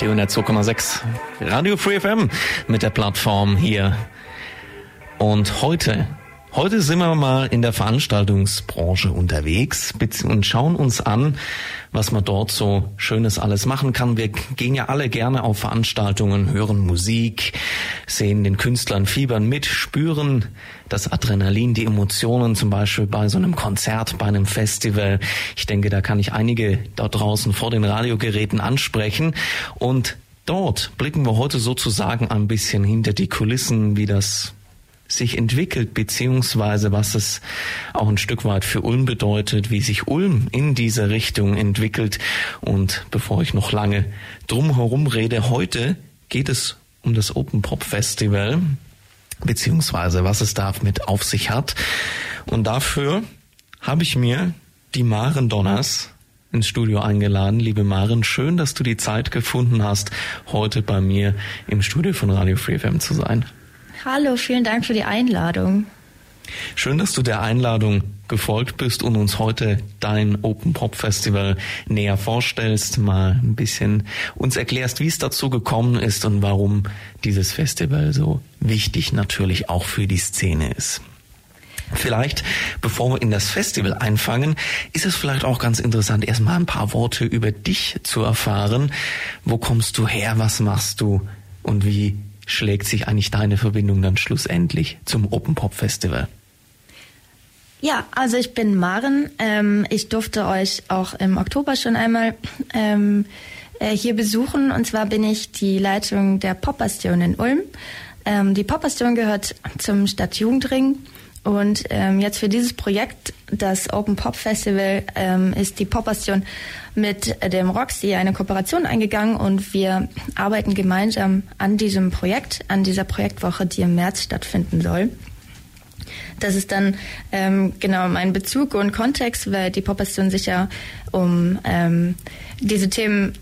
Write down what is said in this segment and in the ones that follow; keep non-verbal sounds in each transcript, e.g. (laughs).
Die 102,6 Radio Free FM mit der Plattform hier. Und heute, heute sind wir mal in der Veranstaltungsbranche unterwegs und schauen uns an, was man dort so Schönes alles machen kann. Wir gehen ja alle gerne auf Veranstaltungen, hören Musik, sehen den Künstlern fiebern mit, spüren das Adrenalin, die Emotionen, zum Beispiel bei so einem Konzert, bei einem Festival. Ich denke, da kann ich einige dort draußen vor den Radiogeräten ansprechen und Dort blicken wir heute sozusagen ein bisschen hinter die Kulissen, wie das sich entwickelt, beziehungsweise was es auch ein Stück weit für Ulm bedeutet, wie sich Ulm in diese Richtung entwickelt. Und bevor ich noch lange drum herum rede, heute geht es um das Open Pop Festival, beziehungsweise was es da mit auf sich hat. Und dafür habe ich mir die Maren Donners ins Studio eingeladen. Liebe Maren, schön, dass du die Zeit gefunden hast, heute bei mir im Studio von Radio Free FM zu sein. Hallo, vielen Dank für die Einladung. Schön, dass du der Einladung gefolgt bist und uns heute dein Open Pop Festival näher vorstellst, mal ein bisschen uns erklärst, wie es dazu gekommen ist und warum dieses Festival so wichtig natürlich auch für die Szene ist. Vielleicht, bevor wir in das Festival einfangen, ist es vielleicht auch ganz interessant, erstmal ein paar Worte über dich zu erfahren. Wo kommst du her? Was machst du? Und wie schlägt sich eigentlich deine Verbindung dann schlussendlich zum Open Pop Festival? Ja, also ich bin Maren. Ähm, ich durfte euch auch im Oktober schon einmal ähm, äh, hier besuchen. Und zwar bin ich die Leitung der Popbastion in Ulm. Ähm, die Popbastion gehört zum Stadtjugendring. Und ähm, jetzt für dieses Projekt, das Open Pop Festival, ähm, ist die Popbastion mit dem Roxy eine Kooperation eingegangen und wir arbeiten gemeinsam an diesem Projekt, an dieser Projektwoche, die im März stattfinden soll. Das ist dann ähm, genau mein Bezug und Kontext, weil die Popbastion sich ja um ähm, diese Themen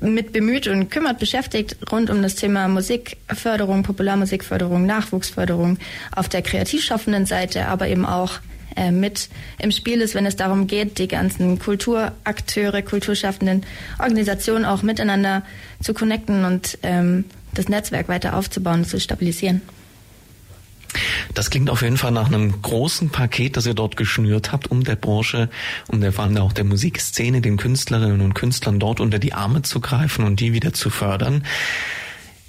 mit bemüht und kümmert, beschäftigt rund um das Thema Musikförderung, Popularmusikförderung, Nachwuchsförderung auf der kreativschaffenden Seite, aber eben auch äh, mit im Spiel ist, wenn es darum geht, die ganzen Kulturakteure, kulturschaffenden Organisationen auch miteinander zu connecten und ähm, das Netzwerk weiter aufzubauen und zu stabilisieren. Das klingt auf jeden Fall nach einem großen Paket, das ihr dort geschnürt habt, um der Branche, um der vor allem auch der Musikszene, den Künstlerinnen und Künstlern dort unter die Arme zu greifen und die wieder zu fördern.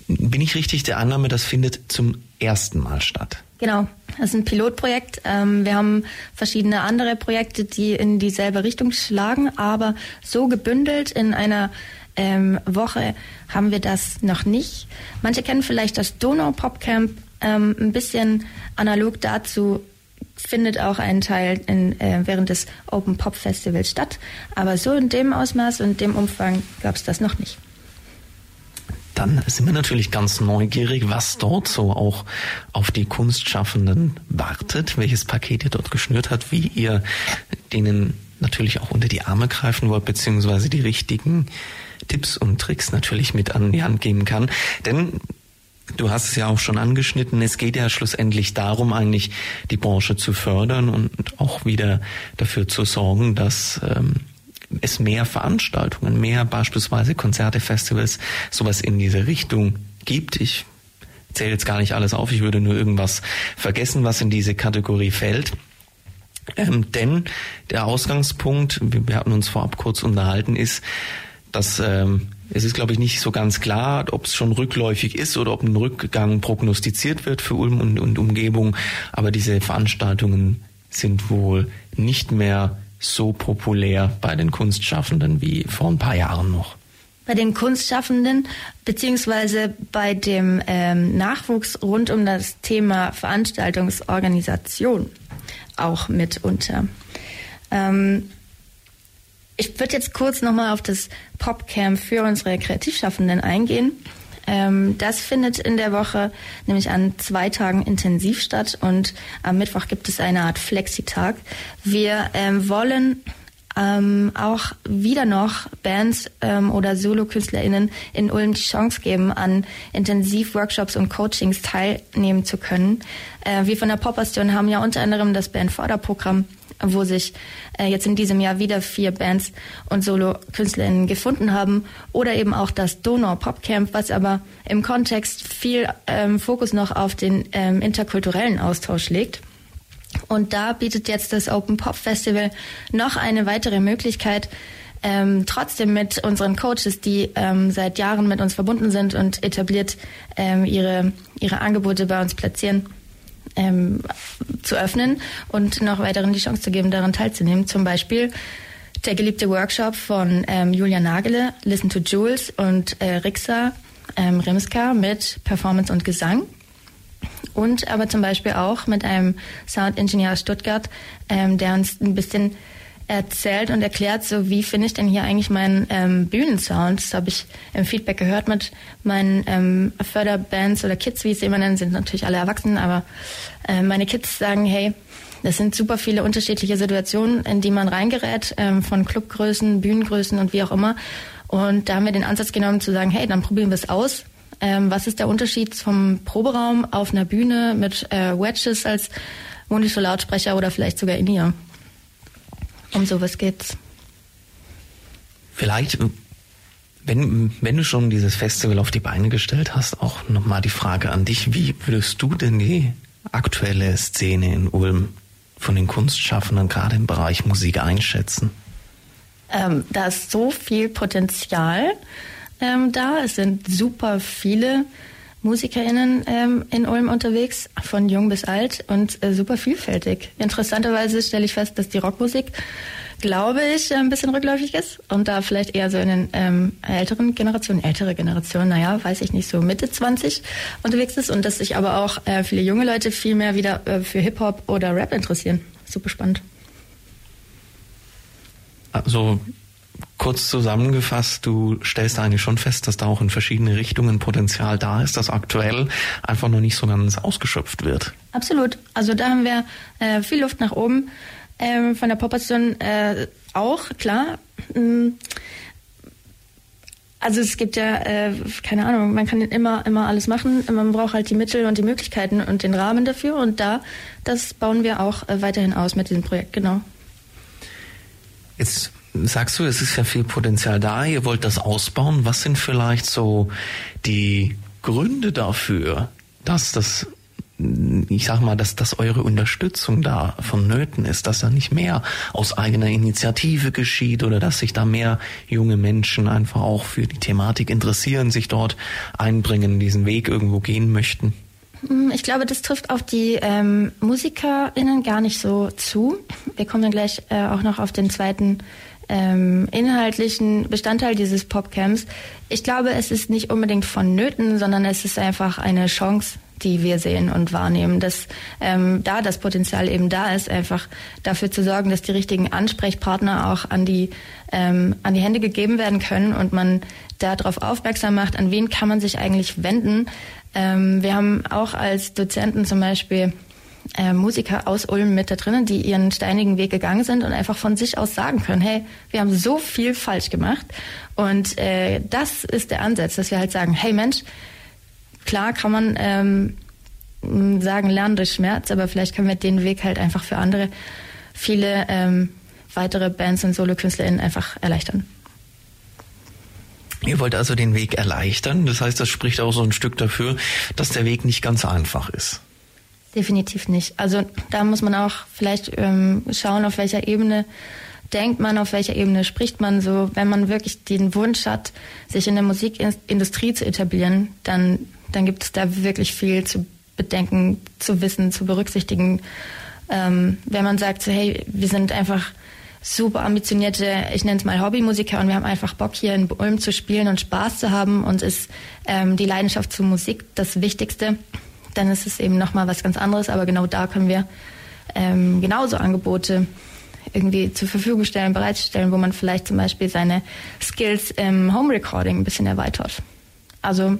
Bin ich richtig der Annahme, das findet zum ersten Mal statt? Genau, das ist ein Pilotprojekt. Ähm, wir haben verschiedene andere Projekte, die in dieselbe Richtung schlagen, aber so gebündelt in einer ähm, Woche haben wir das noch nicht. Manche kennen vielleicht das Donau Pop Camp ähm, ein bisschen analog dazu findet auch ein Teil in, äh, während des Open Pop Festivals statt. Aber so in dem Ausmaß und dem Umfang gab es das noch nicht. Dann sind wir natürlich ganz neugierig, was dort so auch auf die Kunstschaffenden wartet, welches Paket ihr dort geschnürt habt, wie ihr denen natürlich auch unter die Arme greifen wollt, beziehungsweise die richtigen Tipps und Tricks natürlich mit an die Hand geben kann. Denn Du hast es ja auch schon angeschnitten. Es geht ja schlussendlich darum, eigentlich die Branche zu fördern und auch wieder dafür zu sorgen, dass ähm, es mehr Veranstaltungen, mehr beispielsweise Konzerte, Festivals, sowas in diese Richtung gibt. Ich zähle jetzt gar nicht alles auf. Ich würde nur irgendwas vergessen, was in diese Kategorie fällt. Ähm, denn der Ausgangspunkt, wir hatten uns vorab kurz unterhalten, ist, dass ähm, es ist, glaube ich, nicht so ganz klar, ob es schon rückläufig ist oder ob ein Rückgang prognostiziert wird für Ulm und, und Umgebung. Aber diese Veranstaltungen sind wohl nicht mehr so populär bei den Kunstschaffenden wie vor ein paar Jahren noch. Bei den Kunstschaffenden beziehungsweise bei dem ähm, Nachwuchs rund um das Thema Veranstaltungsorganisation auch mitunter. Ähm, Ich würde jetzt kurz nochmal auf das Popcamp für unsere Kreativschaffenden eingehen. Ähm, das findet in der Woche nämlich an zwei Tagen intensiv statt und am Mittwoch gibt es eine Art Flexitag. Wir ähm, wollen ähm, auch wieder noch Bands ähm, oder Solo-KünstlerInnen in Ulm die Chance geben, an Intensivworkshops und Coachings teilnehmen zu können. Äh, wir von der Popastion haben ja unter anderem das Bandförderprogramm wo sich äh, jetzt in diesem Jahr wieder vier Bands und Solo-KünstlerInnen gefunden haben. Oder eben auch das Donau Pop Camp, was aber im Kontext viel ähm, Fokus noch auf den ähm, interkulturellen Austausch legt. Und da bietet jetzt das Open Pop Festival noch eine weitere Möglichkeit, ähm, trotzdem mit unseren Coaches, die ähm, seit Jahren mit uns verbunden sind und etabliert ähm, ihre, ihre Angebote bei uns platzieren, ähm, zu öffnen und noch weiteren die Chance zu geben, daran teilzunehmen. Zum Beispiel der geliebte Workshop von ähm, Julia Nagele, Listen to Jules und äh, Rixa ähm, Rimska mit Performance und Gesang. Und aber zum Beispiel auch mit einem Sound Engineer aus Stuttgart, ähm, der uns ein bisschen erzählt und erklärt, so wie finde ich denn hier eigentlich meinen ähm, Bühnensound. Das habe ich im Feedback gehört mit meinen ähm, Förderbands oder Kids, wie ich sie immer nennen, sind natürlich alle erwachsen, aber äh, meine Kids sagen, hey, das sind super viele unterschiedliche Situationen, in die man reingerät, ähm, von Clubgrößen, Bühnengrößen und wie auch immer. Und da haben wir den Ansatz genommen zu sagen, hey, dann probieren wir es aus. Ähm, was ist der Unterschied vom Proberaum auf einer Bühne mit äh, Wedges als Monitor-Lautsprecher oder vielleicht sogar in ihr? Um sowas geht's. Vielleicht, wenn, wenn du schon dieses Festival auf die Beine gestellt hast, auch nochmal die Frage an dich. Wie würdest du denn die aktuelle Szene in Ulm von den Kunstschaffenden gerade im Bereich Musik einschätzen? Ähm, da ist so viel Potenzial ähm, da. Es sind super viele MusikerInnen ähm, in Ulm unterwegs, von jung bis alt und äh, super vielfältig. Interessanterweise stelle ich fest, dass die Rockmusik, glaube ich, ein bisschen rückläufig ist und da vielleicht eher so in den ähm, älteren Generationen, ältere Generationen, naja, weiß ich nicht, so Mitte 20 unterwegs ist und dass sich aber auch äh, viele junge Leute viel mehr wieder äh, für Hip-Hop oder Rap interessieren. Super spannend. Also kurz zusammengefasst, du stellst eigentlich schon fest, dass da auch in verschiedene Richtungen Potenzial da ist, das aktuell einfach noch nicht so ganz ausgeschöpft wird. Absolut. Also da haben wir äh, viel Luft nach oben. Ähm, von der Popation äh, auch, klar. Ähm, also es gibt ja, äh, keine Ahnung, man kann immer, immer alles machen. Man braucht halt die Mittel und die Möglichkeiten und den Rahmen dafür. Und da, das bauen wir auch äh, weiterhin aus mit diesem Projekt, genau. Jetzt sagst du, es ist ja viel Potenzial da, ihr wollt das ausbauen. Was sind vielleicht so die Gründe dafür, dass das ich sag mal, dass, dass eure Unterstützung da vonnöten ist, dass da nicht mehr aus eigener Initiative geschieht oder dass sich da mehr junge Menschen einfach auch für die Thematik interessieren, sich dort einbringen, diesen Weg irgendwo gehen möchten? Hm, ich glaube, das trifft auf die ähm, MusikerInnen gar nicht so zu. Wir kommen dann gleich äh, auch noch auf den zweiten ähm, inhaltlichen Bestandteil dieses Popcamps. Ich glaube, es ist nicht unbedingt vonnöten, sondern es ist einfach eine Chance, die wir sehen und wahrnehmen, dass ähm, da das Potenzial eben da ist, einfach dafür zu sorgen, dass die richtigen Ansprechpartner auch an die ähm, an die Hände gegeben werden können und man darauf aufmerksam macht, an wen kann man sich eigentlich wenden. Ähm, wir haben auch als Dozenten zum Beispiel äh, Musiker aus Ulm mit da drinnen, die ihren steinigen Weg gegangen sind und einfach von sich aus sagen können, hey, wir haben so viel falsch gemacht. Und äh, das ist der Ansatz, dass wir halt sagen, hey Mensch, klar kann man ähm, sagen, lernen durch Schmerz, aber vielleicht können wir den Weg halt einfach für andere, viele ähm, weitere Bands und Solokünstlerinnen einfach erleichtern. Ihr wollt also den Weg erleichtern. Das heißt, das spricht auch so ein Stück dafür, dass der Weg nicht ganz einfach ist. Definitiv nicht. Also da muss man auch vielleicht ähm, schauen, auf welcher Ebene denkt man, auf welcher Ebene spricht man so. Wenn man wirklich den Wunsch hat, sich in der Musikindustrie zu etablieren, dann, dann gibt es da wirklich viel zu bedenken, zu wissen, zu berücksichtigen. Ähm, wenn man sagt, so, hey, wir sind einfach super ambitionierte, ich nenne es mal Hobbymusiker und wir haben einfach Bock hier in Ulm zu spielen und Spaß zu haben und ist ähm, die Leidenschaft zur Musik das Wichtigste dann ist es eben nochmal was ganz anderes. Aber genau da können wir ähm, genauso Angebote irgendwie zur Verfügung stellen, bereitstellen, wo man vielleicht zum Beispiel seine Skills im Home Recording ein bisschen erweitert. Also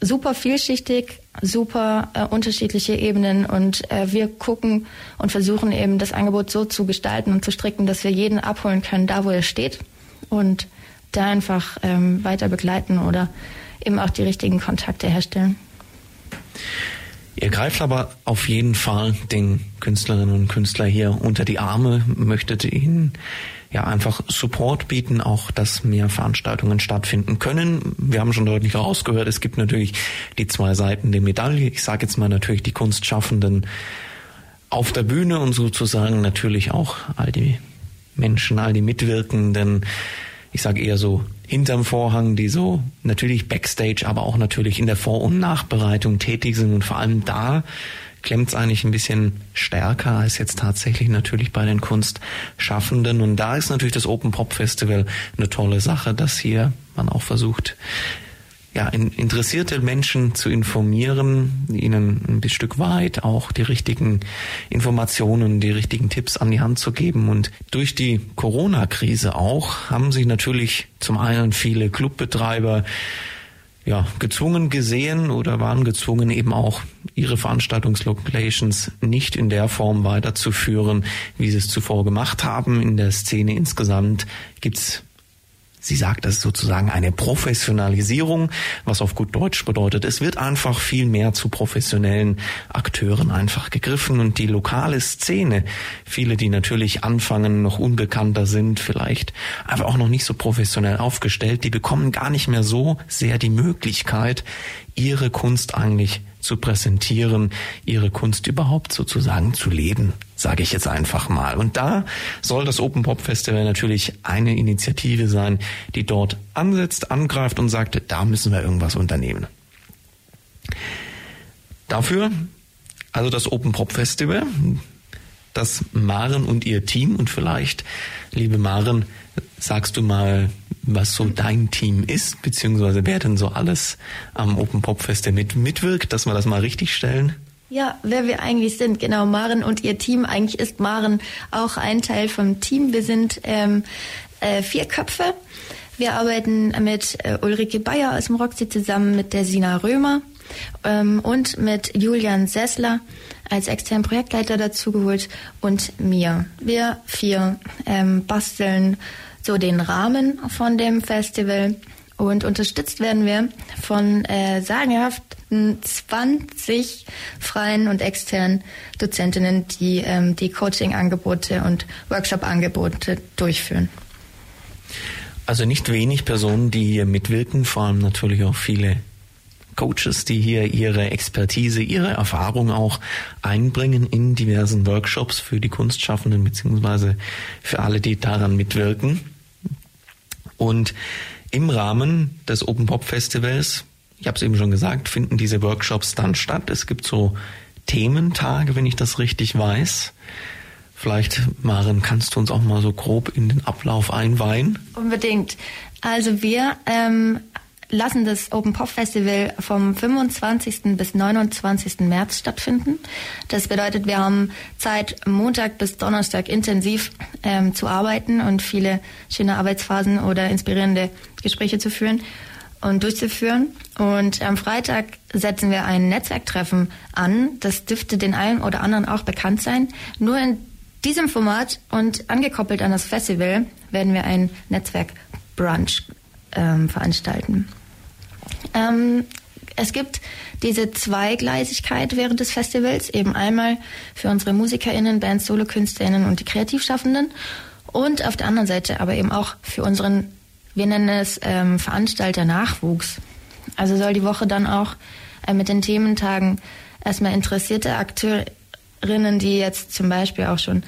super vielschichtig, super äh, unterschiedliche Ebenen und äh, wir gucken und versuchen eben das Angebot so zu gestalten und zu stricken, dass wir jeden abholen können, da wo er steht und da einfach ähm, weiter begleiten oder eben auch die richtigen Kontakte herstellen. Ihr greift aber auf jeden Fall den Künstlerinnen und Künstlern hier unter die Arme, möchtet ihnen ja einfach Support bieten, auch dass mehr Veranstaltungen stattfinden können. Wir haben schon deutlich rausgehört, es gibt natürlich die zwei Seiten der Medaille. Ich sage jetzt mal natürlich die Kunstschaffenden auf der Bühne und sozusagen natürlich auch all die Menschen, all die Mitwirkenden, ich sage eher so hinterm Vorhang, die so natürlich backstage, aber auch natürlich in der Vor- und Nachbereitung tätig sind und vor allem da klemmt es eigentlich ein bisschen stärker als jetzt tatsächlich natürlich bei den Kunstschaffenden. Und da ist natürlich das Open Pop Festival eine tolle Sache, dass hier man auch versucht, ja, interessierte Menschen zu informieren, ihnen ein Stück weit auch die richtigen Informationen, die richtigen Tipps an die Hand zu geben. Und durch die Corona-Krise auch haben sich natürlich zum einen viele Clubbetreiber ja, gezwungen gesehen oder waren gezwungen eben auch ihre Veranstaltungslocations nicht in der Form weiterzuführen, wie sie es zuvor gemacht haben. In der Szene insgesamt gibt's Sie sagt, das ist sozusagen eine Professionalisierung, was auf gut Deutsch bedeutet, es wird einfach viel mehr zu professionellen Akteuren einfach gegriffen. Und die lokale Szene, viele, die natürlich anfangen, noch unbekannter sind, vielleicht aber auch noch nicht so professionell aufgestellt, die bekommen gar nicht mehr so sehr die Möglichkeit, ihre Kunst eigentlich zu präsentieren, ihre Kunst überhaupt sozusagen zu leben, sage ich jetzt einfach mal. Und da soll das Open Pop Festival natürlich eine Initiative sein, die dort ansetzt, angreift und sagt, da müssen wir irgendwas unternehmen. Dafür also das Open Pop Festival, das Maren und ihr Team und vielleicht, liebe Maren, sagst du mal, was so dein Team ist, beziehungsweise wer denn so alles am Open Pop Fest mit, mitwirkt, dass wir das mal richtig stellen? Ja, wer wir eigentlich sind, genau, Maren und ihr Team. Eigentlich ist Maren auch ein Teil vom Team. Wir sind ähm, äh, vier Köpfe. Wir arbeiten mit äh, Ulrike Bayer aus dem Roxy zusammen, mit der Sina Römer ähm, und mit Julian Sessler als externen Projektleiter dazugeholt und mir. Wir vier ähm, basteln so den Rahmen von dem Festival. Und unterstützt werden wir von äh, sagenhaften 20 freien und externen Dozentinnen, die ähm, die Coaching-Angebote und Workshop-Angebote durchführen. Also nicht wenig Personen, die hier mitwirken, vor allem natürlich auch viele Coaches, die hier ihre Expertise, ihre Erfahrung auch einbringen in diversen Workshops für die Kunstschaffenden beziehungsweise für alle, die daran mitwirken. Und im Rahmen des Open Pop Festivals, ich habe es eben schon gesagt, finden diese Workshops dann statt. Es gibt so Thementage, wenn ich das richtig weiß. Vielleicht, Maren, kannst du uns auch mal so grob in den Ablauf einweihen? Unbedingt. Also wir ähm, lassen das Open Pop Festival vom 25. bis 29. März stattfinden. Das bedeutet, wir haben Zeit, Montag bis Donnerstag intensiv ähm, zu arbeiten und viele schöne Arbeitsphasen oder inspirierende Gespräche zu führen und durchzuführen. Und am Freitag setzen wir ein Netzwerktreffen an. Das dürfte den einen oder anderen auch bekannt sein. Nur in diesem Format und angekoppelt an das Festival werden wir ein Netzwerkbrunch ähm, veranstalten. Ähm, es gibt diese Zweigleisigkeit während des Festivals, eben einmal für unsere MusikerInnen, Bands, SolokünstlerInnen und die Kreativschaffenden und auf der anderen Seite aber eben auch für unseren, wir nennen es ähm, Veranstalter Nachwuchs. Also soll die Woche dann auch äh, mit den Thementagen erstmal interessierte Akteurinnen, die jetzt zum Beispiel auch schon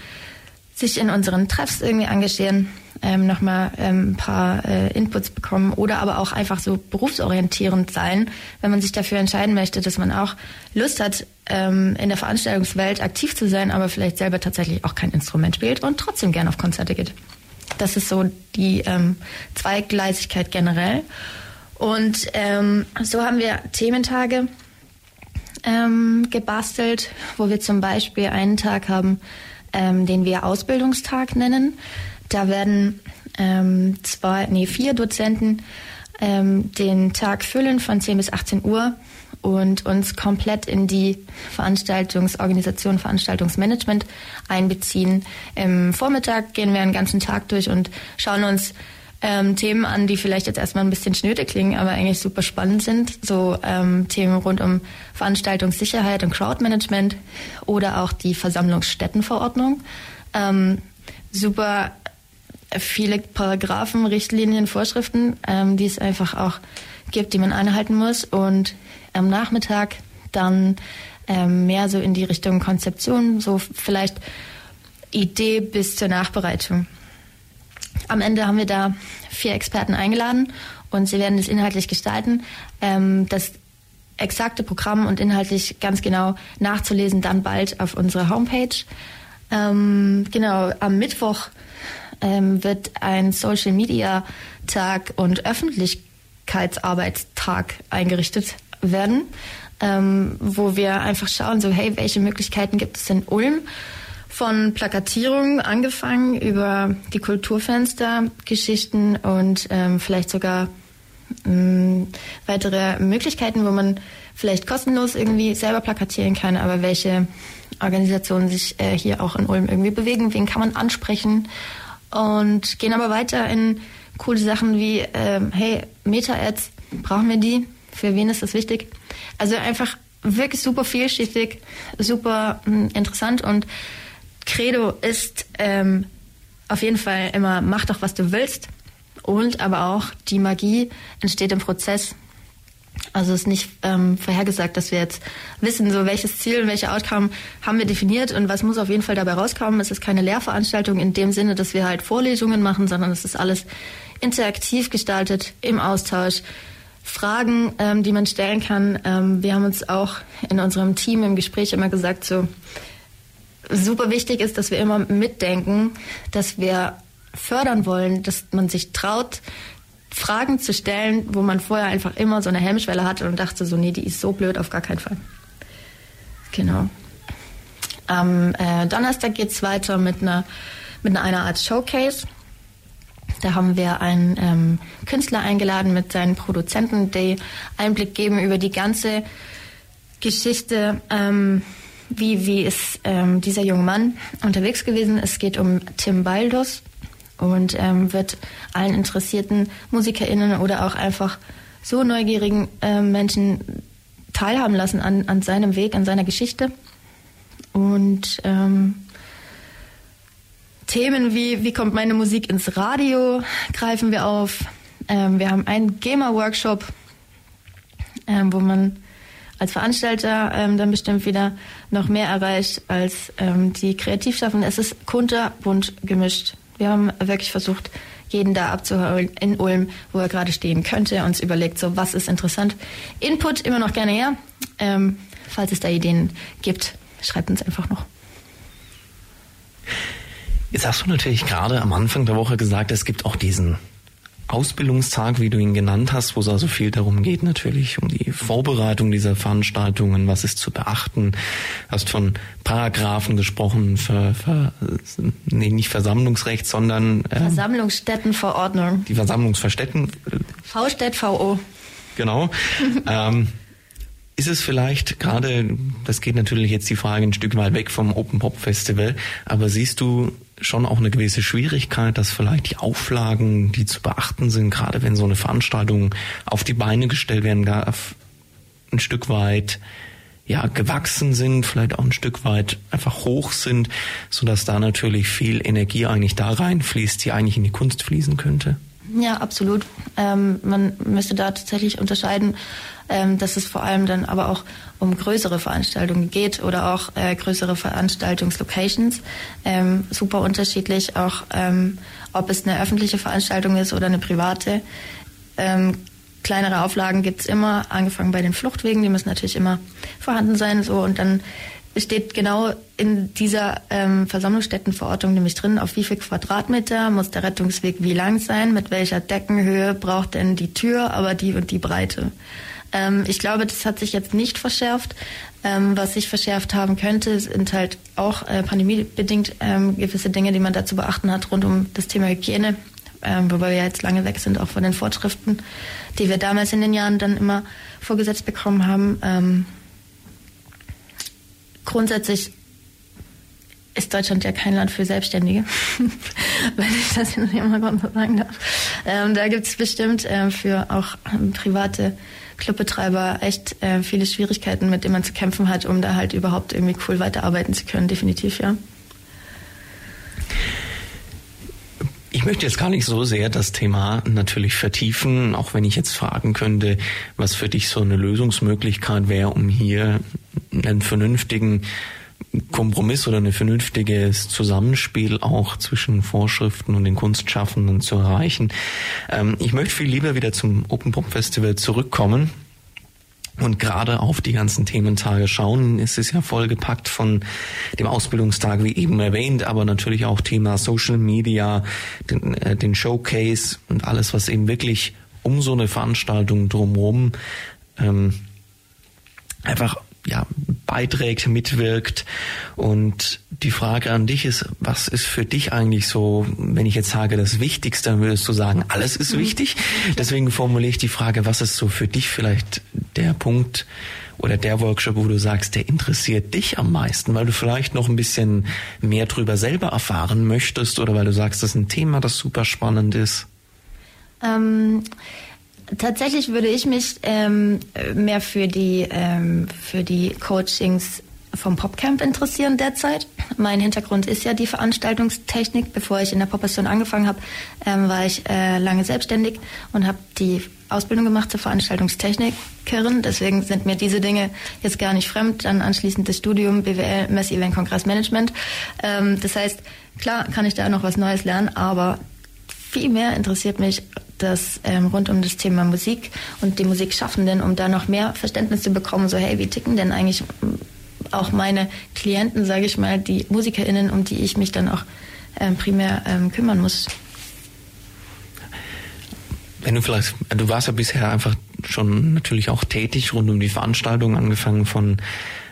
sich in unseren Treffs irgendwie engagieren, ähm, nochmal ähm, ein paar äh, Inputs bekommen oder aber auch einfach so berufsorientierend sein, wenn man sich dafür entscheiden möchte, dass man auch Lust hat, ähm, in der Veranstaltungswelt aktiv zu sein, aber vielleicht selber tatsächlich auch kein Instrument spielt und trotzdem gern auf Konzerte geht. Das ist so die ähm, Zweigleisigkeit generell. Und ähm, so haben wir Thementage ähm, gebastelt, wo wir zum Beispiel einen Tag haben, ähm, den wir Ausbildungstag nennen. Da werden ähm, zwei, nee, vier Dozenten ähm, den Tag füllen von 10 bis 18 Uhr und uns komplett in die Veranstaltungsorganisation, Veranstaltungsmanagement einbeziehen. Im Vormittag gehen wir einen ganzen Tag durch und schauen uns ähm, Themen an, die vielleicht jetzt erstmal ein bisschen schnöde klingen, aber eigentlich super spannend sind. So ähm, Themen rund um Veranstaltungssicherheit und Crowdmanagement oder auch die Versammlungsstättenverordnung. Ähm, super viele Paragraphen, Richtlinien, Vorschriften, ähm, die es einfach auch gibt, die man einhalten muss. Und am Nachmittag dann ähm, mehr so in die Richtung Konzeption, so vielleicht Idee bis zur Nachbereitung. Am Ende haben wir da vier Experten eingeladen und sie werden es inhaltlich gestalten. Ähm, das exakte Programm und inhaltlich ganz genau nachzulesen dann bald auf unserer Homepage. Ähm, genau, am Mittwoch ähm, wird ein Social Media Tag und Öffentlichkeitsarbeitstag eingerichtet werden, ähm, wo wir einfach schauen, so hey, welche Möglichkeiten gibt es in Ulm? Von Plakatierung angefangen über die Kulturfenster, Geschichten und ähm, vielleicht sogar ähm, weitere Möglichkeiten, wo man vielleicht kostenlos irgendwie selber plakatieren kann, aber welche Organisationen sich äh, hier auch in Ulm irgendwie bewegen, wen kann man ansprechen und gehen aber weiter in coole Sachen wie, ähm, hey, Meta-Ads, brauchen wir die? Für wen ist das wichtig? Also einfach wirklich super vielschichtig, super mh, hm, interessant und Credo ist ähm, auf jeden Fall immer, mach doch, was du willst. Und aber auch die Magie entsteht im Prozess. Also es ist nicht ähm, vorhergesagt, dass wir jetzt wissen, so welches Ziel und welche Outcome haben wir definiert und was muss auf jeden Fall dabei rauskommen. Es ist keine Lehrveranstaltung in dem Sinne, dass wir halt Vorlesungen machen, sondern es ist alles interaktiv gestaltet, im Austausch. Fragen, ähm, die man stellen kann. Ähm, wir haben uns auch in unserem Team im Gespräch immer gesagt, so super wichtig ist, dass wir immer mitdenken, dass wir fördern wollen, dass man sich traut, Fragen zu stellen, wo man vorher einfach immer so eine Hemmschwelle hatte und dachte so, nee, die ist so blöd, auf gar keinen Fall. Genau. Am äh, Donnerstag geht es weiter mit einer, mit einer Art Showcase. Da haben wir einen ähm, Künstler eingeladen mit seinen Produzenten, die Einblick geben über die ganze Geschichte ähm, wie, wie ist ähm, dieser junge Mann unterwegs gewesen. Es geht um Tim Baldus und ähm, wird allen interessierten MusikerInnen oder auch einfach so neugierigen äh, Menschen teilhaben lassen an, an seinem Weg, an seiner Geschichte. Und ähm, Themen wie, wie kommt meine Musik ins Radio, greifen wir auf. Ähm, wir haben einen GEMA-Workshop, ähm, wo man als Veranstalter ähm, dann bestimmt wieder noch mehr erreicht als ähm, die Kreativschaffenden. Es ist kunterbunt gemischt. Wir haben wirklich versucht, jeden da abzuholen in Ulm, wo er gerade stehen könnte, uns überlegt, so was ist interessant. Input immer noch gerne her. Ähm, falls es da Ideen gibt, schreibt uns einfach noch. Jetzt hast du natürlich gerade am Anfang der Woche gesagt, es gibt auch diesen Ausbildungstag, wie du ihn genannt hast, wo es also viel darum geht, natürlich um die Vorbereitung dieser Veranstaltungen, was ist zu beachten. Du hast von Paragraphen gesprochen, für, für nee, nicht Versammlungsrecht, sondern äh, Versammlungsstättenverordnung. Die Versammlungsverstätten. V-Städt VO. Genau. (laughs) ähm, ist es vielleicht gerade, das geht natürlich jetzt die Frage ein Stück weit weg vom Open Pop Festival, aber siehst du schon auch eine gewisse Schwierigkeit, dass vielleicht die Auflagen, die zu beachten sind, gerade wenn so eine Veranstaltung auf die Beine gestellt werden darf, ein Stück weit ja gewachsen sind, vielleicht auch ein Stück weit einfach hoch sind, so dass da natürlich viel Energie eigentlich da reinfließt, die eigentlich in die Kunst fließen könnte. Ja, absolut. Ähm, man müsste da tatsächlich unterscheiden, ähm, dass es vor allem dann aber auch um größere Veranstaltungen geht oder auch äh, größere Veranstaltungslocations. Ähm, super unterschiedlich, auch ähm, ob es eine öffentliche Veranstaltung ist oder eine private. Ähm, kleinere Auflagen gibt's immer, angefangen bei den Fluchtwegen, die müssen natürlich immer vorhanden sein. So und dann steht genau in dieser ähm, Versammlungsstättenverordnung nämlich drin, auf wie viel Quadratmeter muss der Rettungsweg wie lang sein, mit welcher Deckenhöhe braucht denn die Tür, aber die und die Breite. Ähm, ich glaube, das hat sich jetzt nicht verschärft. Ähm, was sich verschärft haben könnte, sind halt auch äh, pandemiebedingt ähm, gewisse Dinge, die man da zu beachten hat rund um das Thema Hygiene, ähm, wobei wir jetzt lange weg sind, auch von den Vorschriften, die wir damals in den Jahren dann immer vorgesetzt bekommen haben. Grundsätzlich ist Deutschland ja kein Land für Selbstständige, (laughs) wenn ich das in dem Grund so sagen darf. Ähm, da gibt es bestimmt äh, für auch ähm, private Clubbetreiber echt äh, viele Schwierigkeiten, mit denen man zu kämpfen hat, um da halt überhaupt irgendwie cool weiterarbeiten zu können, definitiv, ja. Ich möchte jetzt gar nicht so sehr das Thema natürlich vertiefen, auch wenn ich jetzt fragen könnte, was für dich so eine Lösungsmöglichkeit wäre, um hier einen vernünftigen Kompromiss oder ein vernünftiges Zusammenspiel auch zwischen Vorschriften und den Kunstschaffenden zu erreichen. Ähm, ich möchte viel lieber wieder zum Open Pop Festival zurückkommen und gerade auf die ganzen Thementage schauen. Es ist ja vollgepackt von dem Ausbildungstag, wie eben erwähnt, aber natürlich auch Thema Social Media, den, äh, den Showcase und alles, was eben wirklich um so eine Veranstaltung drumherum ähm, einfach ja, beiträgt, mitwirkt. Und die Frage an dich ist, was ist für dich eigentlich so, wenn ich jetzt sage, das Wichtigste, dann würdest du sagen, alles ist mhm. wichtig. Deswegen formuliere ich die Frage, was ist so für dich vielleicht der Punkt oder der Workshop, wo du sagst, der interessiert dich am meisten, weil du vielleicht noch ein bisschen mehr drüber selber erfahren möchtest oder weil du sagst, das ist ein Thema, das super spannend ist? Ähm Tatsächlich würde ich mich ähm, mehr für die, ähm, für die Coachings vom Popcamp interessieren derzeit. Mein Hintergrund ist ja die Veranstaltungstechnik. Bevor ich in der Popation angefangen habe, ähm, war ich äh, lange selbstständig und habe die Ausbildung gemacht zur Veranstaltungstechnikerin. Deswegen sind mir diese Dinge jetzt gar nicht fremd. Dann anschließend das Studium BWL, Messe Event Kongress Management. Ähm, das heißt, klar kann ich da noch was Neues lernen, aber viel mehr interessiert mich das ähm, rund um das Thema Musik und die Musikschaffenden, um da noch mehr Verständnis zu bekommen, so hey, wie ticken denn eigentlich auch meine Klienten, sage ich mal, die MusikerInnen, um die ich mich dann auch ähm, primär ähm, kümmern muss. Wenn du vielleicht, du warst ja bisher einfach schon natürlich auch tätig rund um die Veranstaltung, angefangen von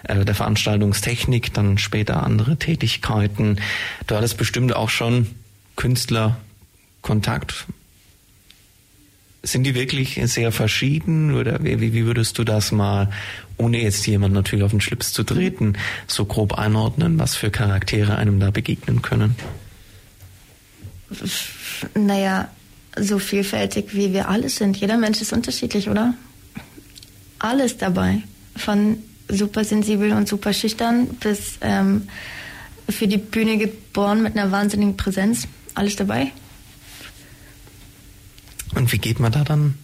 äh, der Veranstaltungstechnik, dann später andere Tätigkeiten. Du hattest bestimmt auch schon Künstler Kontakt sind die wirklich sehr verschieden oder wie, wie würdest du das mal, ohne jetzt jemand natürlich auf den Schlips zu treten, so grob einordnen, was für Charaktere einem da begegnen können? Naja, so vielfältig wie wir alle sind. Jeder Mensch ist unterschiedlich, oder? Alles dabei. Von super sensibel und super schüchtern bis ähm, für die Bühne geboren mit einer wahnsinnigen Präsenz. Alles dabei. Und wie geht man da dann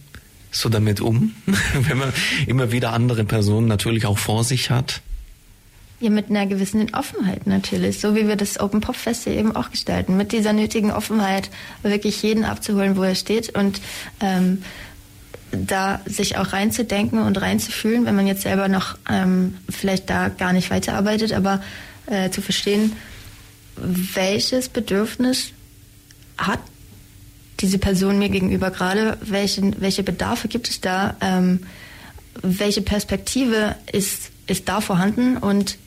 so damit um, (laughs) wenn man immer wieder andere Personen natürlich auch vor sich hat? Ja, mit einer gewissen Offenheit natürlich, so wie wir das Open Pop Festival eben auch gestalten, mit dieser nötigen Offenheit, wirklich jeden abzuholen, wo er steht und ähm, da sich auch reinzudenken und reinzufühlen, wenn man jetzt selber noch ähm, vielleicht da gar nicht weiterarbeitet, aber äh, zu verstehen, welches Bedürfnis hat diese Person mir gegenüber gerade, welchen, welche Bedarfe gibt es da, ähm, welche Perspektive ist, ist da vorhanden und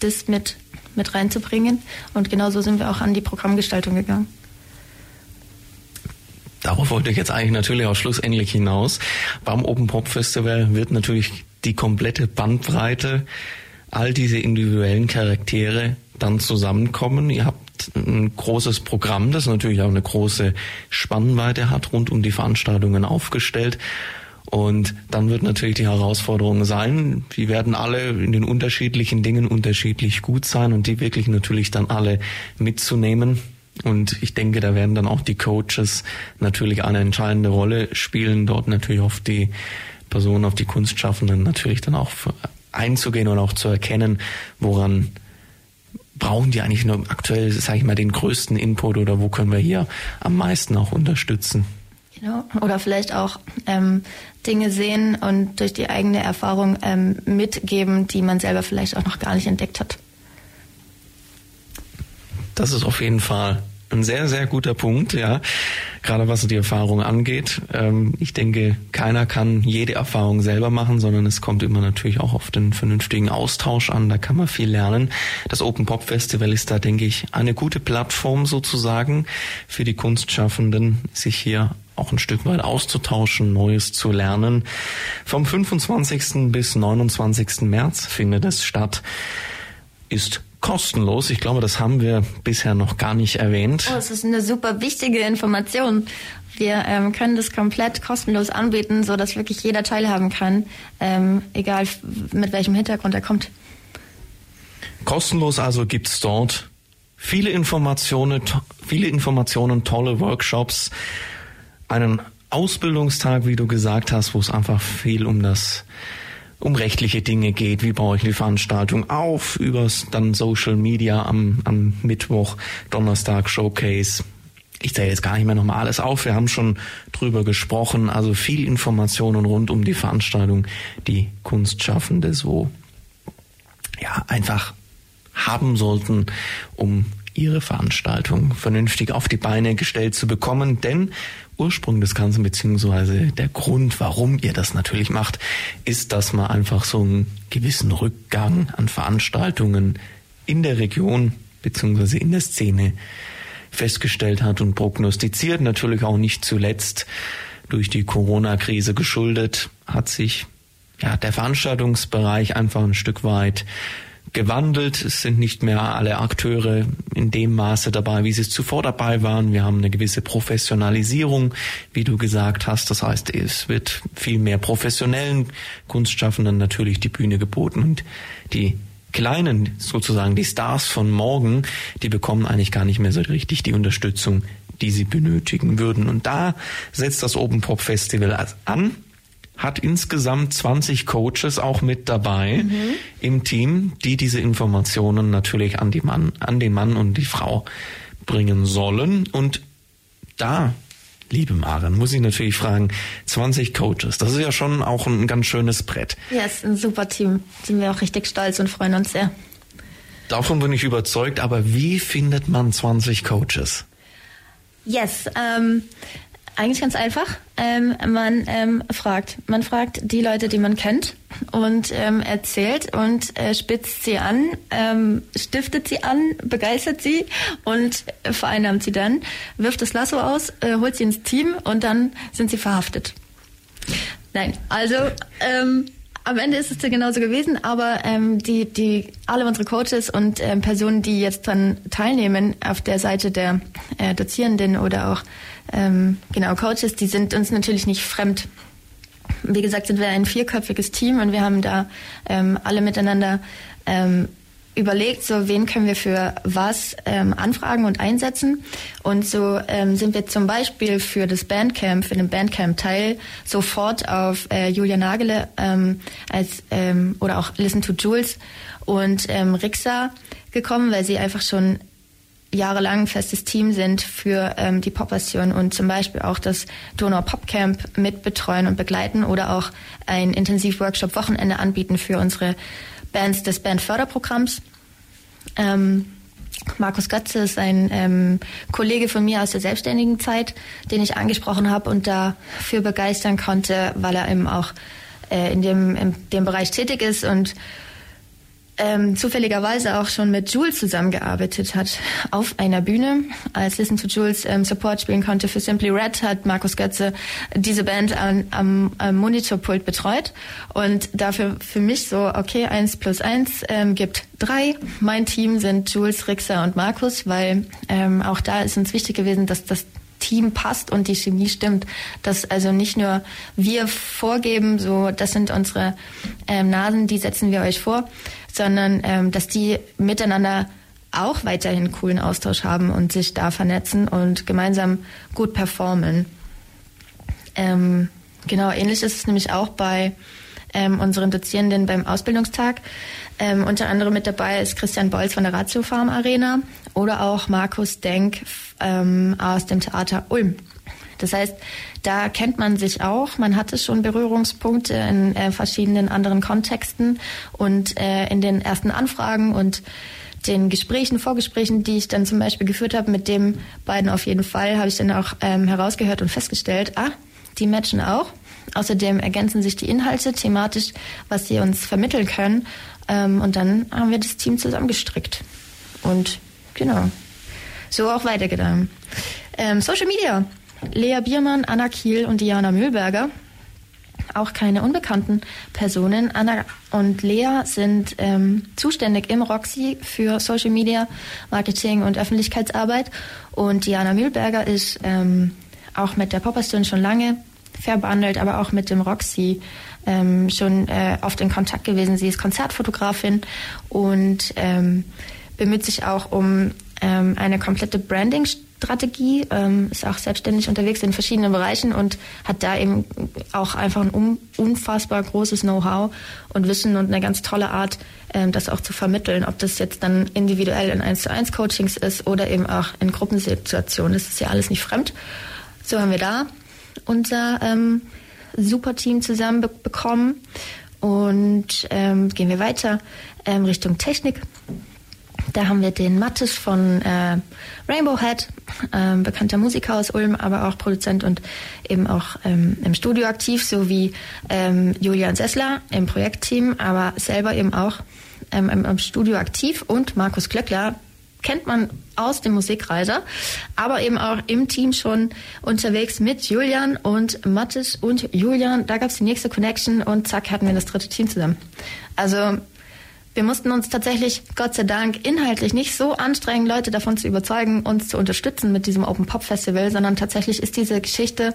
das mit, mit reinzubringen. Und genauso sind wir auch an die Programmgestaltung gegangen. Darauf wollte ich jetzt eigentlich natürlich auch schlussendlich hinaus. Beim Open Pop Festival wird natürlich die komplette Bandbreite, all diese individuellen Charaktere dann zusammenkommen. Ihr habt ein großes Programm, das natürlich auch eine große Spannweite hat, rund um die Veranstaltungen aufgestellt. Und dann wird natürlich die Herausforderung sein, die werden alle in den unterschiedlichen Dingen unterschiedlich gut sein und die wirklich natürlich dann alle mitzunehmen. Und ich denke, da werden dann auch die Coaches natürlich eine entscheidende Rolle spielen, dort natürlich auf die Personen, auf die Kunstschaffenden natürlich dann auch einzugehen und auch zu erkennen, woran brauchen die eigentlich nur aktuell, sage ich mal, den größten Input oder wo können wir hier am meisten auch unterstützen? Genau. Oder vielleicht auch ähm, Dinge sehen und durch die eigene Erfahrung ähm, mitgeben, die man selber vielleicht auch noch gar nicht entdeckt hat. Das ist auf jeden Fall ein sehr, sehr guter Punkt, ja. Gerade was die Erfahrung angeht. Ähm, ich denke, keiner kann jede Erfahrung selber machen, sondern es kommt immer natürlich auch auf den vernünftigen Austausch an. Da kann man viel lernen. Das Open Pop Festival ist da, denke ich, eine gute Plattform sozusagen für die Kunstschaffenden, sich hier auch ein Stück weit auszutauschen, Neues zu lernen. Vom 25. bis 29. März findet es statt. Ist kostenlos. Ich glaube, das haben wir bisher noch gar nicht erwähnt. Oh, das ist eine super wichtige Information. Wir ähm, können das komplett kostenlos anbieten, so dass wirklich jeder teilhaben kann, ähm, egal mit welchem Hintergrund er kommt. Kostenlos also gibt's dort viele Informationen, viele Informationen, tolle Workshops, einen Ausbildungstag, wie du gesagt hast, wo es einfach viel um das um rechtliche Dinge geht, wie baue ich die Veranstaltung auf, übers dann Social Media am, am Mittwoch, Donnerstag Showcase. Ich zähle jetzt gar nicht mehr nochmal alles auf, wir haben schon drüber gesprochen, also viel Informationen rund um die Veranstaltung, die Kunstschaffende so ja einfach haben sollten, um ihre Veranstaltung vernünftig auf die Beine gestellt zu bekommen, denn Ursprung des Ganzen, beziehungsweise der Grund, warum ihr das natürlich macht, ist, dass man einfach so einen gewissen Rückgang an Veranstaltungen in der Region, beziehungsweise in der Szene festgestellt hat und prognostiziert. Natürlich auch nicht zuletzt durch die Corona-Krise geschuldet, hat sich ja, der Veranstaltungsbereich einfach ein Stück weit gewandelt. Es sind nicht mehr alle Akteure in dem Maße dabei, wie sie es zuvor dabei waren. Wir haben eine gewisse Professionalisierung, wie du gesagt hast. Das heißt, es wird viel mehr professionellen Kunstschaffenden natürlich die Bühne geboten und die kleinen, sozusagen die Stars von morgen, die bekommen eigentlich gar nicht mehr so richtig die Unterstützung, die sie benötigen würden. Und da setzt das Open Pop Festival an hat insgesamt 20 Coaches auch mit dabei mhm. im Team, die diese Informationen natürlich an, die Mann, an den Mann und die Frau bringen sollen. Und da, liebe Maren, muss ich natürlich fragen, 20 Coaches, das ist ja schon auch ein ganz schönes Brett. Ja, es ist ein super Team. Sind wir auch richtig stolz und freuen uns sehr. Davon bin ich überzeugt, aber wie findet man 20 Coaches? Yes, ähm, eigentlich ganz einfach. Ähm, man ähm, fragt. Man fragt die Leute, die man kennt und ähm, erzählt und äh, spitzt sie an, ähm, stiftet sie an, begeistert sie und vereinnahmt sie dann, wirft das Lasso aus, äh, holt sie ins Team und dann sind sie verhaftet. Nein, also ähm, am Ende ist es ja genauso gewesen, aber ähm, die, die, alle unsere Coaches und ähm, Personen, die jetzt dann teilnehmen auf der Seite der äh, Dozierenden oder auch ähm, genau Coaches, die sind uns natürlich nicht fremd. Wie gesagt, sind wir ein vierköpfiges Team und wir haben da ähm, alle miteinander ähm, überlegt, so wen können wir für was ähm, anfragen und einsetzen. Und so ähm, sind wir zum Beispiel für das Bandcamp, für den Bandcamp-Teil sofort auf äh, Julia Nagele ähm, als ähm, oder auch Listen to Jules und ähm, Rixa gekommen, weil sie einfach schon jahrelang festes Team sind für ähm, die Pop-Passion und zum Beispiel auch das Donau Pop Camp mitbetreuen und begleiten oder auch ein Intensivworkshop-Wochenende anbieten für unsere Bands des Bandförderprogramms. Ähm, Markus Götze ist ein ähm, Kollege von mir aus der selbstständigen Zeit, den ich angesprochen habe und dafür begeistern konnte, weil er eben auch äh, in, dem, in dem Bereich tätig ist und ähm, zufälligerweise auch schon mit Jules zusammengearbeitet hat auf einer Bühne. Als Listen to Jules ähm, Support spielen konnte für Simply Red, hat Markus Götze diese Band an, am, am Monitorpult betreut. Und dafür für mich so, okay, eins plus eins ähm, gibt drei. Mein Team sind Jules, Rixer und Markus, weil ähm, auch da ist uns wichtig gewesen, dass das Team passt und die Chemie stimmt. Dass also nicht nur wir vorgeben, so das sind unsere ähm, Nasen, die setzen wir euch vor, sondern ähm, dass die miteinander auch weiterhin coolen Austausch haben und sich da vernetzen und gemeinsam gut performen. Ähm, genau, ähnlich ist es nämlich auch bei ähm, unseren Dozierenden beim Ausbildungstag. Ähm, unter anderem mit dabei ist Christian Bolz von der Ratio Farm Arena oder auch Markus Denk ähm, aus dem Theater Ulm. Das heißt, da kennt man sich auch. Man hatte schon Berührungspunkte in äh, verschiedenen anderen Kontexten und äh, in den ersten Anfragen und den Gesprächen, Vorgesprächen, die ich dann zum Beispiel geführt habe, mit dem beiden auf jeden Fall, habe ich dann auch ähm, herausgehört und festgestellt, ah, die matchen auch. Außerdem ergänzen sich die Inhalte thematisch, was sie uns vermitteln können. Ähm, und dann haben wir das Team zusammengestrickt. Und genau, so auch weitergegangen. Ähm, Social Media. Lea Biermann, Anna Kiel und Diana Mühlberger auch keine unbekannten Personen. Anna und Lea sind ähm, zuständig im Roxy für Social Media, Marketing und Öffentlichkeitsarbeit. Und Diana Mühlberger ist ähm, auch mit der Popperstunde schon lange verbandelt, aber auch mit dem Roxy ähm, schon äh, oft in Kontakt gewesen. Sie ist Konzertfotografin und ähm, bemüht sich auch um ähm, eine komplette Branding Strategie, ähm, ist auch selbstständig unterwegs in verschiedenen Bereichen und hat da eben auch einfach ein um, unfassbar großes Know-how und Wissen und eine ganz tolle Art, ähm, das auch zu vermitteln. Ob das jetzt dann individuell in 1 zu 1 Coachings ist oder eben auch in Gruppensituationen. Das ist ja alles nicht fremd. So haben wir da unser ähm, super Team zusammen be bekommen und ähm, gehen wir weiter ähm, Richtung Technik. Da haben wir den Mattes von äh, Rainbow Head, äh, bekannter Musiker aus Ulm, aber auch Produzent und eben auch ähm, im Studio aktiv, sowie ähm, Julian Sessler im Projektteam, aber selber eben auch ähm, im, Studio aktiv und Markus Klöckler kennt man aus dem Musikreiser, aber eben auch im Team schon unterwegs mit Julian und Mattes und Julian. Da gab es die nächste Connection und zack hatten wir das dritte Team zusammen. Also wir mussten uns tatsächlich, Gott sei Dank, inhaltlich nicht so anstrengen, Leute davon zu überzeugen, uns zu unterstützen mit diesem Open Pop Festival, sondern tatsächlich ist diese Geschichte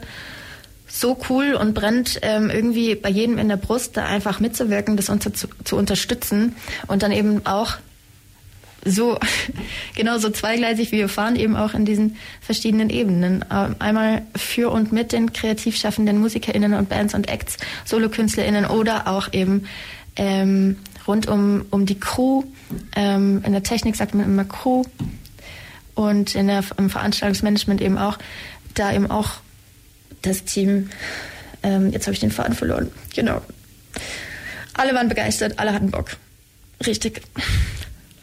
so cool und brennt ähm, irgendwie bei jedem in der Brust, da einfach mitzuwirken, das uns zu, zu unterstützen und dann eben auch so (laughs) genauso zweigleisig wie wir fahren, eben auch in diesen verschiedenen Ebenen. Ähm, einmal für und mit den kreativ schaffenden MusikerInnen und Bands und Acts, SolokünstlerInnen oder auch eben ähm, rund um, um die Crew. Ähm, in der Technik sagt man immer Crew und in der, im Veranstaltungsmanagement eben auch, da eben auch das Team, ähm, jetzt habe ich den Faden verloren, genau. Alle waren begeistert, alle hatten Bock. Richtig.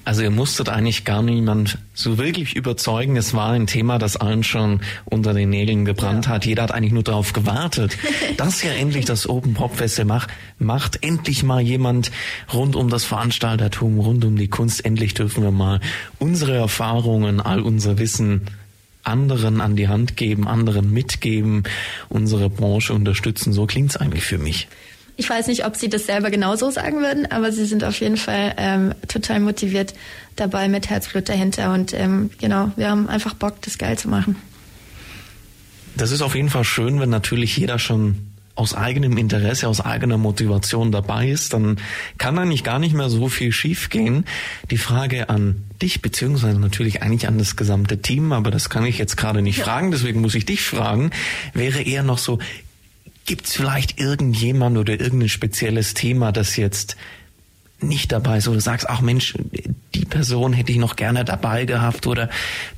Also ihr musstet eigentlich gar niemand so wirklich überzeugen. Es war ein Thema, das allen schon unter den Nägeln gebrannt ja. hat. Jeder hat eigentlich nur darauf gewartet, (laughs) dass ja endlich das Open Pop Festival macht, macht. Endlich mal jemand rund um das Veranstaltertum, rund um die Kunst. Endlich dürfen wir mal unsere Erfahrungen, all unser Wissen anderen an die Hand geben, anderen mitgeben, unsere Branche unterstützen. So klingt's eigentlich für mich. Ich weiß nicht, ob Sie das selber genauso sagen würden, aber Sie sind auf jeden Fall ähm, total motiviert dabei mit Herzblut dahinter und ähm, genau, wir haben einfach Bock, das geil zu machen. Das ist auf jeden Fall schön, wenn natürlich jeder schon aus eigenem Interesse, aus eigener Motivation dabei ist, dann kann eigentlich gar nicht mehr so viel schiefgehen. Die Frage an dich, beziehungsweise natürlich eigentlich an das gesamte Team, aber das kann ich jetzt gerade nicht ja. fragen, deswegen muss ich dich fragen, wäre eher noch so, Gibt es vielleicht irgendjemand oder irgendein spezielles Thema, das jetzt nicht dabei ist, du sagst, ach Mensch, die Person hätte ich noch gerne dabei gehabt oder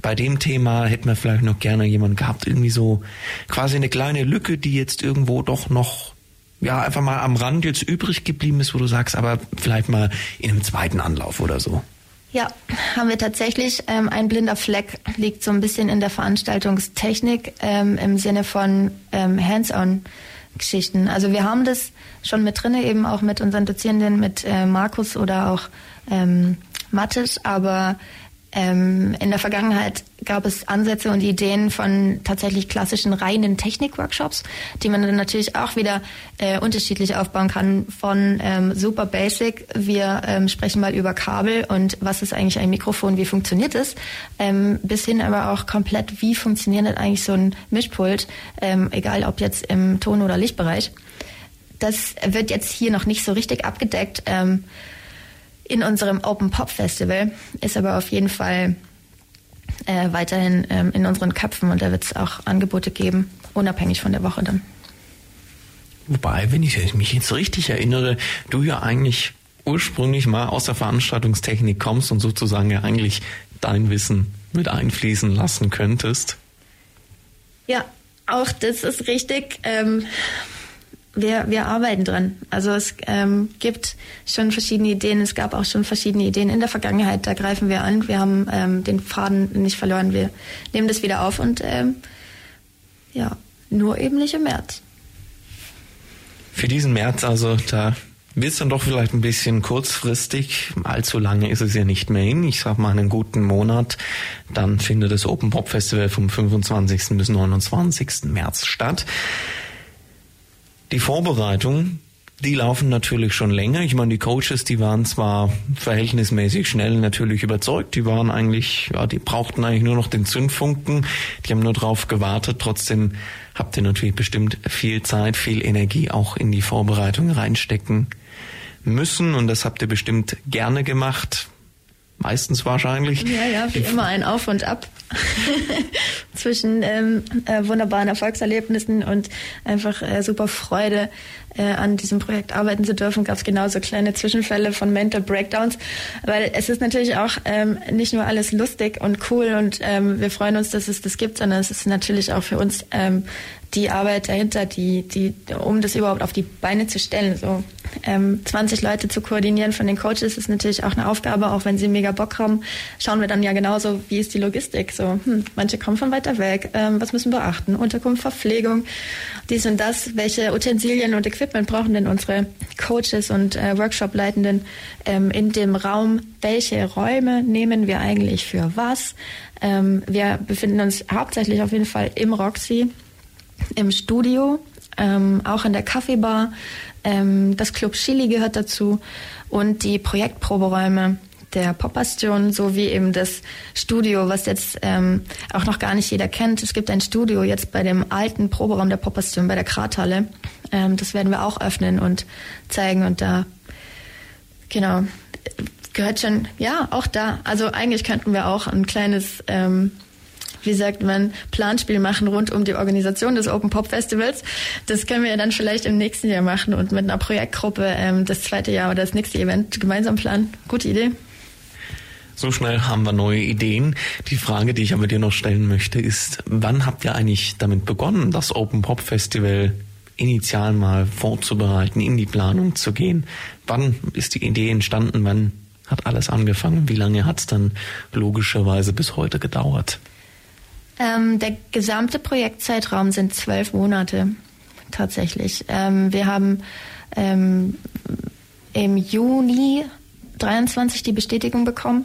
bei dem Thema hätte man vielleicht noch gerne jemand gehabt, irgendwie so quasi eine kleine Lücke, die jetzt irgendwo doch noch ja einfach mal am Rand jetzt übrig geblieben ist, wo du sagst, aber vielleicht mal in einem zweiten Anlauf oder so. Ja, haben wir tatsächlich. Ähm, ein blinder Fleck liegt so ein bisschen in der Veranstaltungstechnik ähm, im Sinne von ähm, Hands-on. Geschichten. Also wir haben das schon mit drinne, eben auch mit unseren Dozierenden, mit äh, Markus oder auch ähm, Mattes, aber ähm, in der Vergangenheit gab es Ansätze und Ideen von tatsächlich klassischen reinen Technik-Workshops, die man dann natürlich auch wieder äh, unterschiedlich aufbauen kann. Von ähm, super basic, wir ähm, sprechen mal über Kabel und was ist eigentlich ein Mikrofon, wie funktioniert es, ähm, bis hin aber auch komplett, wie funktioniert denn eigentlich so ein Mischpult, ähm, egal ob jetzt im Ton- oder Lichtbereich. Das wird jetzt hier noch nicht so richtig abgedeckt. In unserem Open Pop Festival, ist aber auf jeden Fall äh, weiterhin ähm, in unseren Köpfen und da wird es auch Angebote geben, unabhängig von der Woche dann. Wobei, wenn ich mich jetzt richtig erinnere, du ja eigentlich ursprünglich mal aus der Veranstaltungstechnik kommst und sozusagen ja eigentlich dein Wissen mit einfließen lassen könntest. Ja, auch das ist richtig. Ähm, wir, wir arbeiten dran. Also es ähm, gibt schon verschiedene Ideen. Es gab auch schon verschiedene Ideen in der Vergangenheit. Da greifen wir an. Wir haben ähm, den Faden nicht verloren. Wir nehmen das wieder auf und ähm, ja, nur eben nicht im März. Für diesen März also, da wird es dann doch vielleicht ein bisschen kurzfristig. Allzu lange ist es ja nicht mehr hin. Ich sag mal einen guten Monat. Dann findet das Open Pop Festival vom 25. bis 29. März statt. Die Vorbereitung, die laufen natürlich schon länger. Ich meine, die Coaches, die waren zwar verhältnismäßig schnell natürlich überzeugt, die waren eigentlich, ja, die brauchten eigentlich nur noch den Zündfunken, die haben nur drauf gewartet. Trotzdem habt ihr natürlich bestimmt viel Zeit, viel Energie auch in die Vorbereitung reinstecken müssen und das habt ihr bestimmt gerne gemacht. Meistens wahrscheinlich. Ja, ja, wie immer ein Auf und Ab (laughs) zwischen ähm, äh, wunderbaren Erfolgserlebnissen und einfach äh, super Freude äh, an diesem Projekt arbeiten zu dürfen. Gab es genauso kleine Zwischenfälle von Mental Breakdowns, weil es ist natürlich auch ähm, nicht nur alles lustig und cool und ähm, wir freuen uns, dass es das gibt, sondern es ist natürlich auch für uns ähm, die Arbeit dahinter, die, die, um das überhaupt auf die Beine zu stellen. So ähm, 20 Leute zu koordinieren von den Coaches ist natürlich auch eine Aufgabe, auch wenn sie mega Bock haben, schauen wir dann ja genauso, wie ist die Logistik. So, hm, manche kommen von weiter weg, ähm, was müssen wir beachten? Unterkunft, Verpflegung, dies und das. Welche Utensilien und Equipment brauchen denn unsere Coaches und äh, Workshop-Leitenden ähm, in dem Raum? Welche Räume nehmen wir eigentlich für was? Ähm, wir befinden uns hauptsächlich auf jeden Fall im Roxy im Studio, ähm, auch in der Kaffeebar. Ähm, das Club Chili gehört dazu und die Projektproberäume der Popbastion sowie eben das Studio, was jetzt ähm, auch noch gar nicht jeder kennt. Es gibt ein Studio jetzt bei dem alten Proberaum der Popbastion bei der Krathalle. Ähm, das werden wir auch öffnen und zeigen und da genau gehört schon ja auch da. Also eigentlich könnten wir auch ein kleines ähm, wie sagt man, Planspiel machen rund um die Organisation des Open Pop Festivals. Das können wir dann vielleicht im nächsten Jahr machen und mit einer Projektgruppe ähm, das zweite Jahr oder das nächste Event gemeinsam planen. Gute Idee. So schnell haben wir neue Ideen. Die Frage, die ich aber dir noch stellen möchte, ist, wann habt ihr eigentlich damit begonnen, das Open Pop Festival initial mal vorzubereiten, in die Planung zu gehen? Wann ist die Idee entstanden? Wann hat alles angefangen? Wie lange hat es dann logischerweise bis heute gedauert? Ähm, der gesamte Projektzeitraum sind zwölf Monate tatsächlich. Ähm, wir haben ähm, im Juni 23 die Bestätigung bekommen,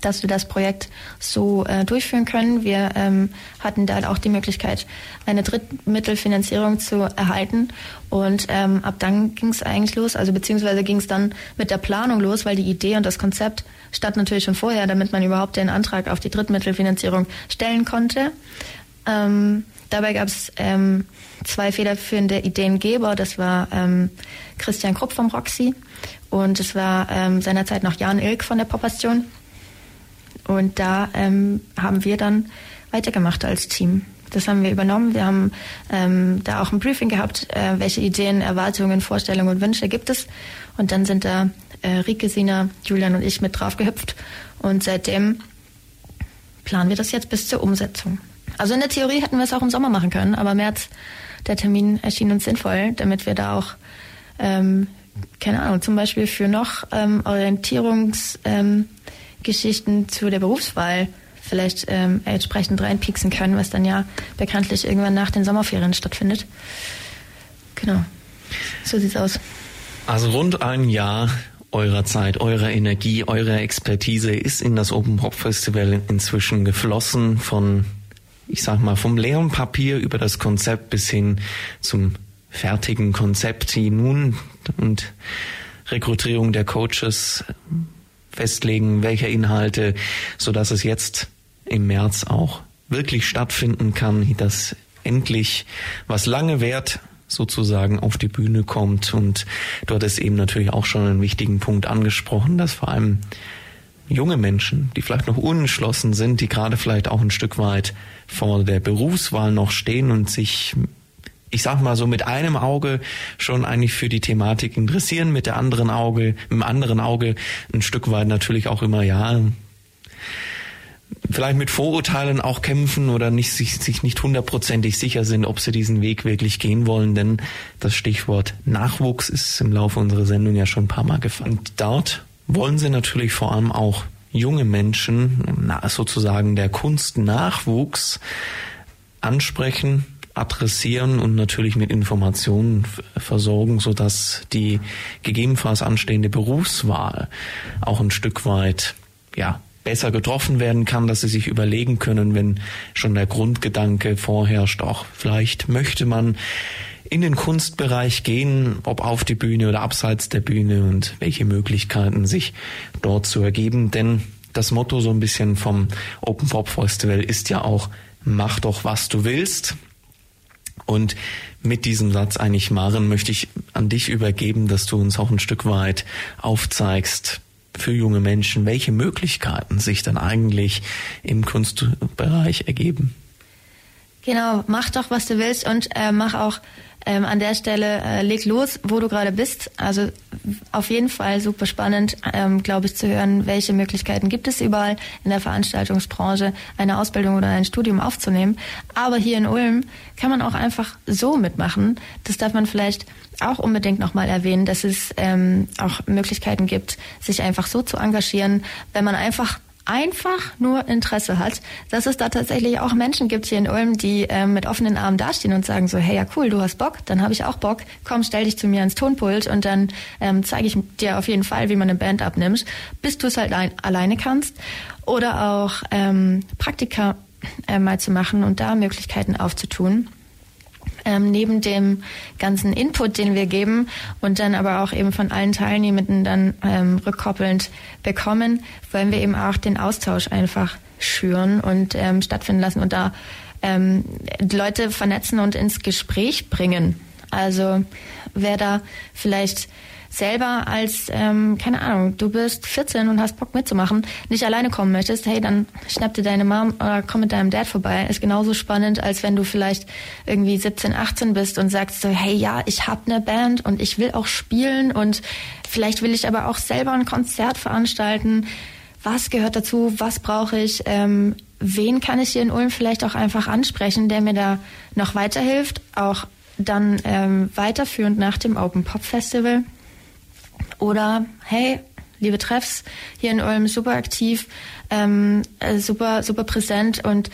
dass wir das Projekt so äh, durchführen können. Wir ähm, hatten da auch die Möglichkeit, eine Drittmittelfinanzierung zu erhalten. Und ähm, ab dann ging es eigentlich los, also beziehungsweise ging es dann mit der Planung los, weil die Idee und das Konzept stand natürlich schon vorher, damit man überhaupt den Antrag auf die Drittmittelfinanzierung stellen konnte. Ähm, dabei gab es ähm, zwei federführende Ideengeber. Das war ähm, Christian Krupp vom Roxy und es war ähm, seinerzeit noch Jan Ilk von der Popastion. Und da ähm, haben wir dann weitergemacht als Team. Das haben wir übernommen. Wir haben ähm, da auch ein Briefing gehabt, äh, welche Ideen, Erwartungen, Vorstellungen und Wünsche gibt es. Und dann sind da äh, Rike, Sina, Julian und ich mit drauf gehüpft. Und seitdem planen wir das jetzt bis zur Umsetzung. Also in der Theorie hätten wir es auch im Sommer machen können, aber März, der Termin erschien uns sinnvoll, damit wir da auch, ähm, keine Ahnung, zum Beispiel für noch ähm, Orientierungsgeschichten ähm, zu der Berufswahl vielleicht ähm, entsprechend reinpieksen können, was dann ja bekanntlich irgendwann nach den Sommerferien stattfindet. Genau. So sieht's aus. Also rund ein Jahr eurer Zeit, eurer Energie, eurer Expertise ist in das Open Pop Festival inzwischen geflossen von, ich sag mal, vom leeren Papier über das Konzept bis hin zum fertigen Konzept, die nun und Rekrutierung der Coaches festlegen, welche Inhalte, so dass es jetzt im März auch wirklich stattfinden kann, dass endlich was lange währt sozusagen auf die Bühne kommt. Und du hattest eben natürlich auch schon einen wichtigen Punkt angesprochen, dass vor allem junge Menschen, die vielleicht noch unentschlossen sind, die gerade vielleicht auch ein Stück weit vor der Berufswahl noch stehen und sich ich sag mal so mit einem Auge schon eigentlich für die Thematik interessieren, mit der anderen Auge, dem anderen Auge ein Stück weit natürlich auch immer ja vielleicht mit Vorurteilen auch kämpfen oder nicht, sich, sich nicht hundertprozentig sicher sind, ob sie diesen Weg wirklich gehen wollen, denn das Stichwort Nachwuchs ist im Laufe unserer Sendung ja schon ein paar Mal gefallen. Und dort wollen sie natürlich vor allem auch junge Menschen, sozusagen der Kunstnachwuchs, ansprechen, adressieren und natürlich mit Informationen versorgen, so dass die gegebenenfalls anstehende Berufswahl auch ein Stück weit, ja, besser getroffen werden kann, dass sie sich überlegen können, wenn schon der Grundgedanke vorherrscht, auch vielleicht möchte man in den Kunstbereich gehen, ob auf die Bühne oder abseits der Bühne und welche Möglichkeiten sich dort zu ergeben. Denn das Motto so ein bisschen vom Open Pop Festival ist ja auch, mach doch was du willst. Und mit diesem Satz eigentlich, Maren, möchte ich an dich übergeben, dass du uns auch ein Stück weit aufzeigst für junge Menschen, welche Möglichkeiten sich dann eigentlich im Kunstbereich ergeben. Genau, mach doch, was du willst und äh, mach auch ähm, an der Stelle äh, leg los, wo du gerade bist. Also auf jeden Fall super spannend, ähm, glaube ich, zu hören, welche Möglichkeiten gibt es überall in der Veranstaltungsbranche, eine Ausbildung oder ein Studium aufzunehmen. Aber hier in Ulm kann man auch einfach so mitmachen. Das darf man vielleicht auch unbedingt nochmal erwähnen, dass es ähm, auch Möglichkeiten gibt, sich einfach so zu engagieren, wenn man einfach einfach nur Interesse hat, dass es da tatsächlich auch Menschen gibt hier in Ulm, die ähm, mit offenen Armen dastehen und sagen so, hey ja cool, du hast Bock, dann habe ich auch Bock, komm, stell dich zu mir ans Tonpult und dann ähm, zeige ich dir auf jeden Fall, wie man eine Band abnimmt, bis du es halt ein, alleine kannst. Oder auch ähm, Praktika äh, mal zu machen und da Möglichkeiten aufzutun ähm, neben dem ganzen Input, den wir geben und dann aber auch eben von allen Teilnehmenden dann ähm, rückkoppelnd bekommen, wollen wir eben auch den Austausch einfach schüren und ähm, stattfinden lassen und da ähm, Leute vernetzen und ins Gespräch bringen. Also wer da vielleicht selber als, ähm, keine Ahnung, du bist 14 und hast Bock mitzumachen, nicht alleine kommen möchtest, hey, dann schnapp dir deine Mom oder komm mit deinem Dad vorbei. Ist genauso spannend, als wenn du vielleicht irgendwie 17, 18 bist und sagst so, hey, ja, ich hab eine Band und ich will auch spielen und vielleicht will ich aber auch selber ein Konzert veranstalten. Was gehört dazu? Was brauche ich? Ähm, wen kann ich hier in Ulm vielleicht auch einfach ansprechen, der mir da noch weiterhilft? Auch dann ähm, weiterführend nach dem Open Pop Festival. Oder hey, liebe Treffs, hier in Ulm super aktiv, ähm, äh, super, super präsent und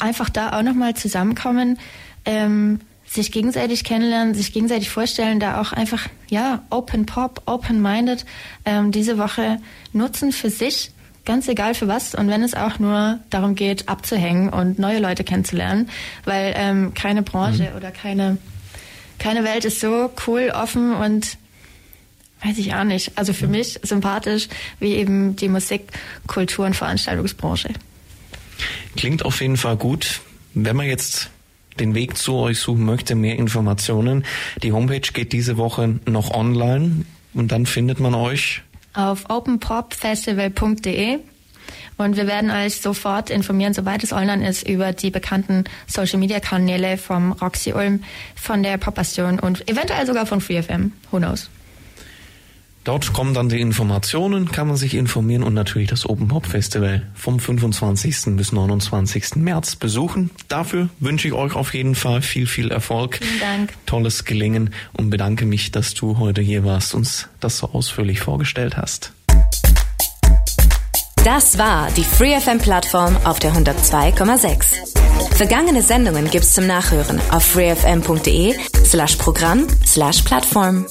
einfach da auch nochmal zusammenkommen, ähm, sich gegenseitig kennenlernen, sich gegenseitig vorstellen, da auch einfach, ja, open pop, open minded, ähm, diese Woche nutzen für sich, ganz egal für was und wenn es auch nur darum geht, abzuhängen und neue Leute kennenzulernen, weil ähm, keine Branche mhm. oder keine, keine Welt ist so cool, offen und weiß ich auch nicht. Also für mich sympathisch wie eben die Musik, Kultur und Veranstaltungsbranche. Klingt auf jeden Fall gut. Wenn man jetzt den Weg zu euch suchen möchte, mehr Informationen, die Homepage geht diese Woche noch online und dann findet man euch auf openpopfestival.de und wir werden euch sofort informieren, sobald es online ist, über die bekannten Social Media Kanäle vom Roxy Ulm, von der Popassion und eventuell sogar von FreeFM. Who knows? Dort kommen dann die Informationen, kann man sich informieren und natürlich das Open Pop Festival vom 25. bis 29. März besuchen. Dafür wünsche ich euch auf jeden Fall viel, viel Erfolg. Vielen Dank. Tolles Gelingen und bedanke mich, dass du heute hier warst, uns das so ausführlich vorgestellt hast. Das war die FreeFM-Plattform auf der 102,6. Vergangene Sendungen gibt's zum Nachhören auf freefm.de slash Programm slash Plattform.